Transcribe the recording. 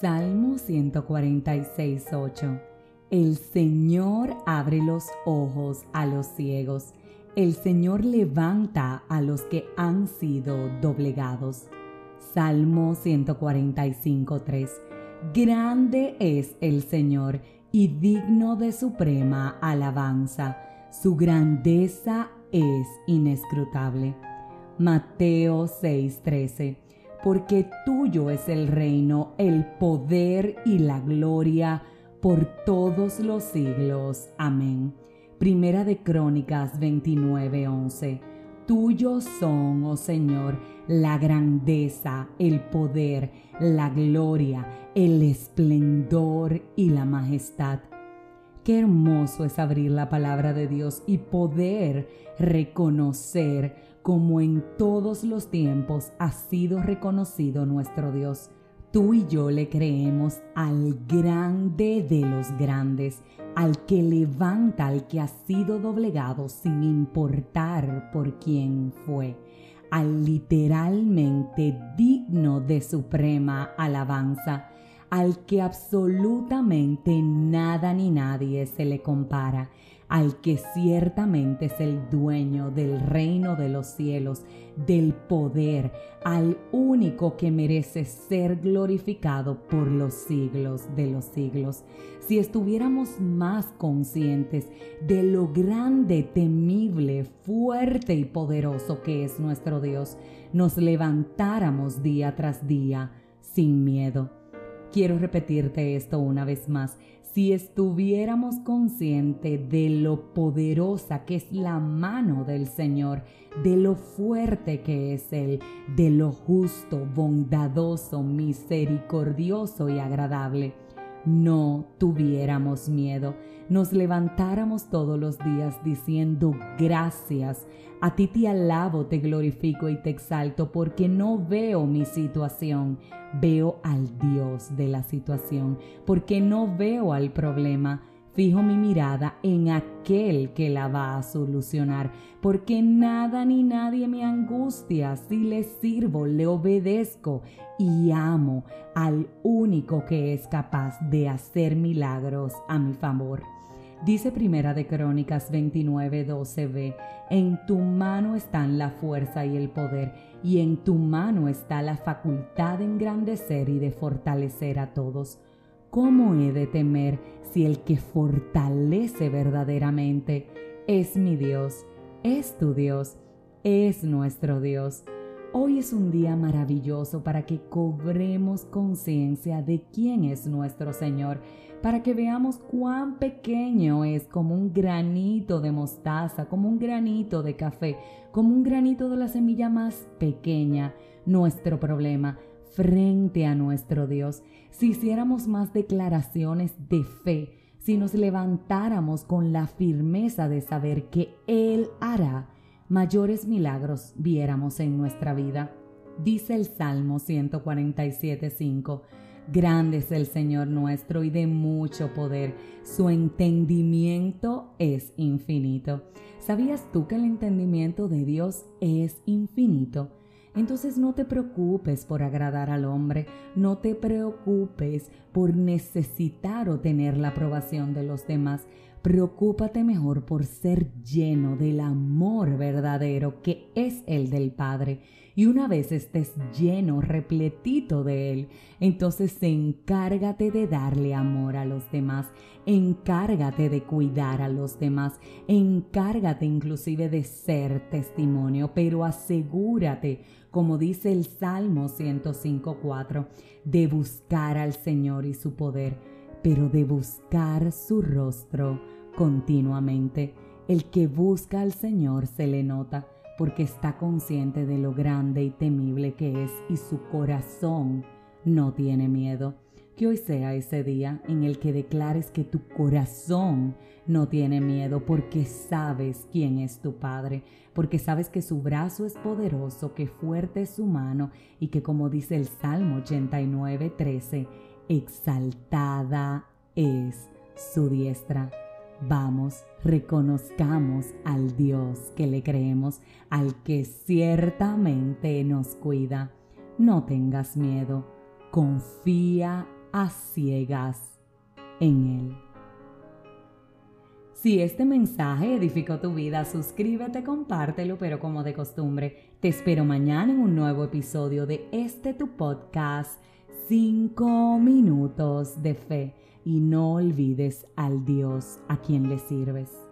Salmo 146, 8. El Señor abre los ojos a los ciegos. El Señor levanta a los que han sido doblegados. Salmo 145, 3. Grande es el Señor y digno de suprema alabanza. Su grandeza es inescrutable. Mateo 6:13 porque tuyo es el reino, el poder y la gloria por todos los siglos. Amén. Primera de Crónicas 29:11. Tuyos son, oh Señor, la grandeza, el poder, la gloria, el esplendor y la majestad. Qué hermoso es abrir la palabra de Dios y poder reconocer como en todos los tiempos ha sido reconocido nuestro Dios. Tú y yo le creemos al grande de los grandes, al que levanta al que ha sido doblegado sin importar por quién fue, al literalmente digno de suprema alabanza, al que absolutamente nada ni nadie se le compara al que ciertamente es el dueño del reino de los cielos, del poder, al único que merece ser glorificado por los siglos de los siglos. Si estuviéramos más conscientes de lo grande, temible, fuerte y poderoso que es nuestro Dios, nos levantáramos día tras día sin miedo. Quiero repetirte esto una vez más si estuviéramos conscientes de lo poderosa que es la mano del Señor, de lo fuerte que es Él, de lo justo, bondadoso, misericordioso y agradable, no tuviéramos miedo, nos levantáramos todos los días diciendo gracias. A ti te alabo, te glorifico y te exalto porque no veo mi situación, veo al Dios de la situación, porque no veo al problema, Fijo mi mirada en aquel que la va a solucionar, porque nada ni nadie me angustia si le sirvo, le obedezco y amo al único que es capaz de hacer milagros a mi favor. Dice Primera de Crónicas 29, 12b, en tu mano están la fuerza y el poder, y en tu mano está la facultad de engrandecer y de fortalecer a todos. ¿Cómo he de temer si el que fortalece verdaderamente es mi Dios, es tu Dios, es nuestro Dios? Hoy es un día maravilloso para que cobremos conciencia de quién es nuestro Señor, para que veamos cuán pequeño es como un granito de mostaza, como un granito de café, como un granito de la semilla más pequeña, nuestro problema frente a nuestro Dios, si hiciéramos más declaraciones de fe, si nos levantáramos con la firmeza de saber que Él hará mayores milagros, viéramos en nuestra vida. Dice el Salmo 147.5, Grande es el Señor nuestro y de mucho poder, su entendimiento es infinito. ¿Sabías tú que el entendimiento de Dios es infinito? Entonces no te preocupes por agradar al hombre, no te preocupes por necesitar o tener la aprobación de los demás. Preocúpate mejor por ser lleno del amor verdadero que es el del Padre. Y una vez estés lleno, repletito de Él, entonces encárgate de darle amor a los demás, encárgate de cuidar a los demás, encárgate inclusive de ser testimonio, pero asegúrate como dice el Salmo 105.4, de buscar al Señor y su poder, pero de buscar su rostro continuamente. El que busca al Señor se le nota porque está consciente de lo grande y temible que es y su corazón no tiene miedo. Que hoy sea ese día en el que declares que tu corazón no tiene miedo porque sabes quién es tu Padre, porque sabes que su brazo es poderoso, que fuerte es su mano y que como dice el Salmo 89, 13, exaltada es su diestra. Vamos, reconozcamos al Dios que le creemos, al que ciertamente nos cuida. No tengas miedo, confía a ciegas en Él. Si este mensaje edificó tu vida, suscríbete, compártelo, pero como de costumbre, te espero mañana en un nuevo episodio de este tu podcast Cinco minutos de fe y no olvides al Dios a quien le sirves.